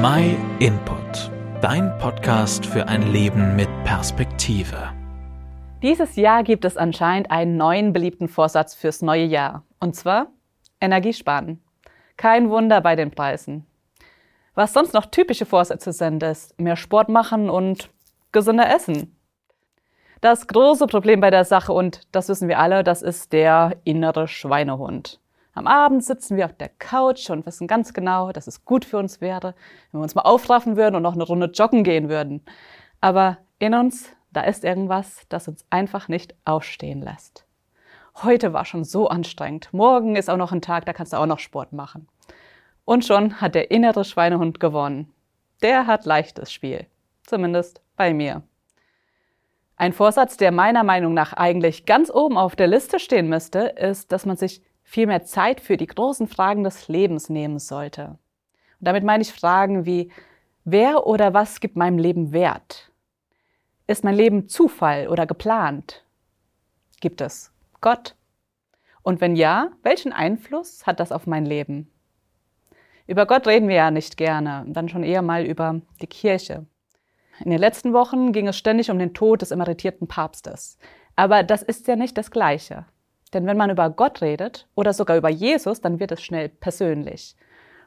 My Input, dein Podcast für ein Leben mit Perspektive. Dieses Jahr gibt es anscheinend einen neuen beliebten Vorsatz fürs neue Jahr. Und zwar Energiesparen. Kein Wunder bei den Preisen. Was sonst noch typische Vorsätze sind, ist mehr Sport machen und gesünder essen. Das große Problem bei der Sache, und das wissen wir alle, das ist der innere Schweinehund. Am Abend sitzen wir auf der Couch und wissen ganz genau, dass es gut für uns wäre, wenn wir uns mal aufraffen würden und noch eine Runde joggen gehen würden. Aber in uns, da ist irgendwas, das uns einfach nicht aufstehen lässt. Heute war schon so anstrengend. Morgen ist auch noch ein Tag, da kannst du auch noch Sport machen. Und schon hat der innere Schweinehund gewonnen. Der hat leichtes Spiel. Zumindest bei mir. Ein Vorsatz, der meiner Meinung nach eigentlich ganz oben auf der Liste stehen müsste, ist, dass man sich viel mehr Zeit für die großen Fragen des Lebens nehmen sollte. Und damit meine ich Fragen wie, wer oder was gibt meinem Leben Wert? Ist mein Leben Zufall oder geplant? Gibt es Gott? Und wenn ja, welchen Einfluss hat das auf mein Leben? Über Gott reden wir ja nicht gerne, dann schon eher mal über die Kirche. In den letzten Wochen ging es ständig um den Tod des emeritierten Papstes. Aber das ist ja nicht das Gleiche. Denn wenn man über Gott redet oder sogar über Jesus, dann wird es schnell persönlich.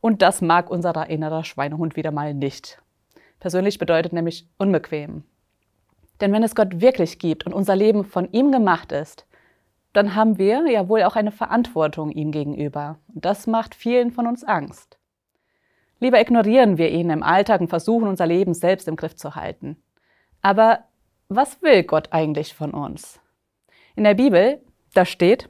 Und das mag unser innerer Schweinehund wieder mal nicht. Persönlich bedeutet nämlich unbequem. Denn wenn es Gott wirklich gibt und unser Leben von ihm gemacht ist, dann haben wir ja wohl auch eine Verantwortung ihm gegenüber. Und das macht vielen von uns Angst. Lieber ignorieren wir ihn im Alltag und versuchen unser Leben selbst im Griff zu halten. Aber was will Gott eigentlich von uns? In der Bibel da steht,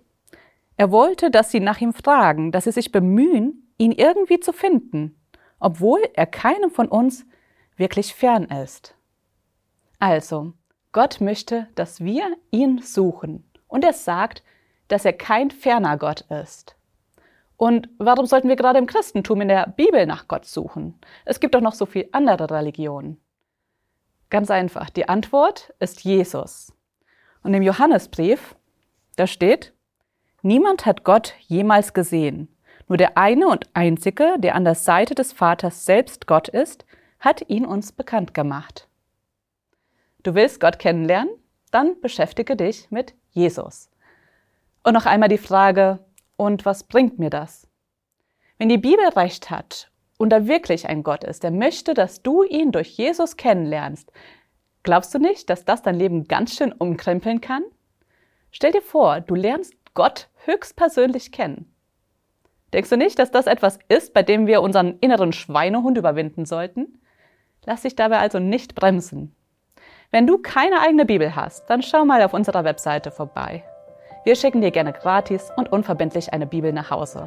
er wollte, dass sie nach ihm fragen, dass sie sich bemühen, ihn irgendwie zu finden, obwohl er keinem von uns wirklich fern ist. Also, Gott möchte, dass wir ihn suchen. Und er sagt, dass er kein ferner Gott ist. Und warum sollten wir gerade im Christentum in der Bibel nach Gott suchen? Es gibt doch noch so viele andere Religionen. Ganz einfach, die Antwort ist Jesus. Und im Johannesbrief, da steht, Niemand hat Gott jemals gesehen. Nur der eine und einzige, der an der Seite des Vaters selbst Gott ist, hat ihn uns bekannt gemacht. Du willst Gott kennenlernen? Dann beschäftige dich mit Jesus. Und noch einmal die Frage, und was bringt mir das? Wenn die Bibel recht hat und da wirklich ein Gott ist, der möchte, dass du ihn durch Jesus kennenlernst, glaubst du nicht, dass das dein Leben ganz schön umkrempeln kann? Stell dir vor, du lernst Gott höchstpersönlich kennen. Denkst du nicht, dass das etwas ist, bei dem wir unseren inneren Schweinehund überwinden sollten? Lass dich dabei also nicht bremsen. Wenn du keine eigene Bibel hast, dann schau mal auf unserer Webseite vorbei. Wir schicken dir gerne gratis und unverbindlich eine Bibel nach Hause.